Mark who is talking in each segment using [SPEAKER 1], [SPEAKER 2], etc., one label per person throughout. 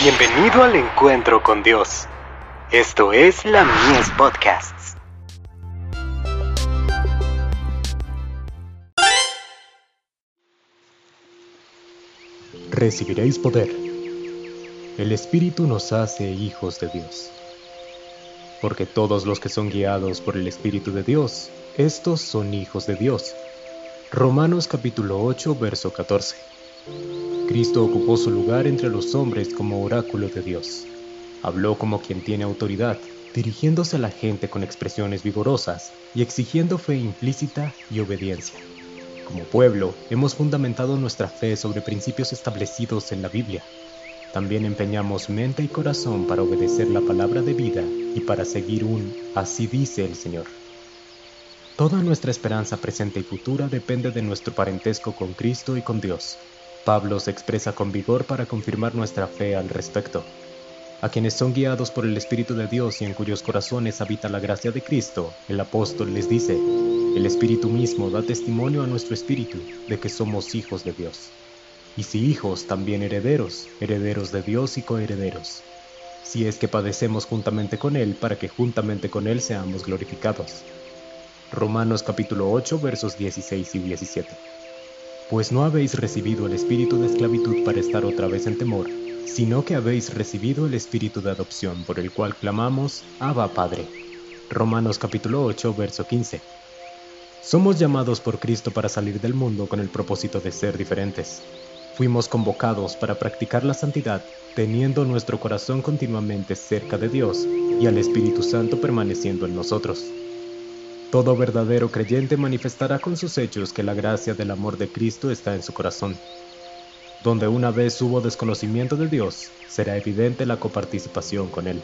[SPEAKER 1] Bienvenido al encuentro con Dios. Esto es la Mies Podcasts.
[SPEAKER 2] Recibiréis poder. El Espíritu nos hace hijos de Dios. Porque todos los que son guiados por el Espíritu de Dios, estos son hijos de Dios. Romanos capítulo 8, verso 14. Cristo ocupó su lugar entre los hombres como oráculo de Dios. Habló como quien tiene autoridad, dirigiéndose a la gente con expresiones vigorosas y exigiendo fe implícita y obediencia. Como pueblo, hemos fundamentado nuestra fe sobre principios establecidos en la Biblia. También empeñamos mente y corazón para obedecer la palabra de vida y para seguir un así dice el Señor. Toda nuestra esperanza presente y futura depende de nuestro parentesco con Cristo y con Dios. Pablo se expresa con vigor para confirmar nuestra fe al respecto. A quienes son guiados por el Espíritu de Dios y en cuyos corazones habita la gracia de Cristo, el apóstol les dice, el Espíritu mismo da testimonio a nuestro Espíritu de que somos hijos de Dios. Y si hijos, también herederos, herederos de Dios y coherederos. Si es que padecemos juntamente con Él, para que juntamente con Él seamos glorificados. Romanos capítulo 8 versos 16 y 17 pues no habéis recibido el espíritu de esclavitud para estar otra vez en temor, sino que habéis recibido el espíritu de adopción por el cual clamamos, Abba Padre. Romanos capítulo 8, verso 15. Somos llamados por Cristo para salir del mundo con el propósito de ser diferentes. Fuimos convocados para practicar la santidad, teniendo nuestro corazón continuamente cerca de Dios y al Espíritu Santo permaneciendo en nosotros. Todo verdadero creyente manifestará con sus hechos que la gracia del amor de Cristo está en su corazón. Donde una vez hubo desconocimiento de Dios, será evidente la coparticipación con Él.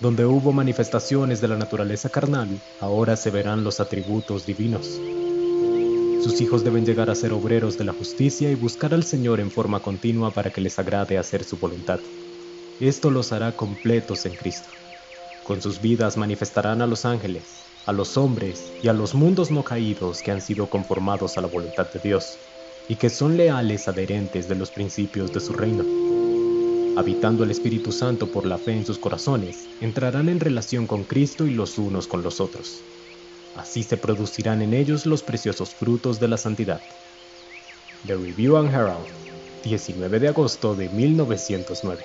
[SPEAKER 2] Donde hubo manifestaciones de la naturaleza carnal, ahora se verán los atributos divinos. Sus hijos deben llegar a ser obreros de la justicia y buscar al Señor en forma continua para que les agrade hacer su voluntad. Esto los hará completos en Cristo. Con sus vidas manifestarán a los ángeles, a los hombres y a los mundos no caídos que han sido conformados a la voluntad de Dios y que son leales adherentes de los principios de su reino. Habitando el Espíritu Santo por la fe en sus corazones, entrarán en relación con Cristo y los unos con los otros. Así se producirán en ellos los preciosos frutos de la santidad. The Review and Herald, 19 de agosto de 1909.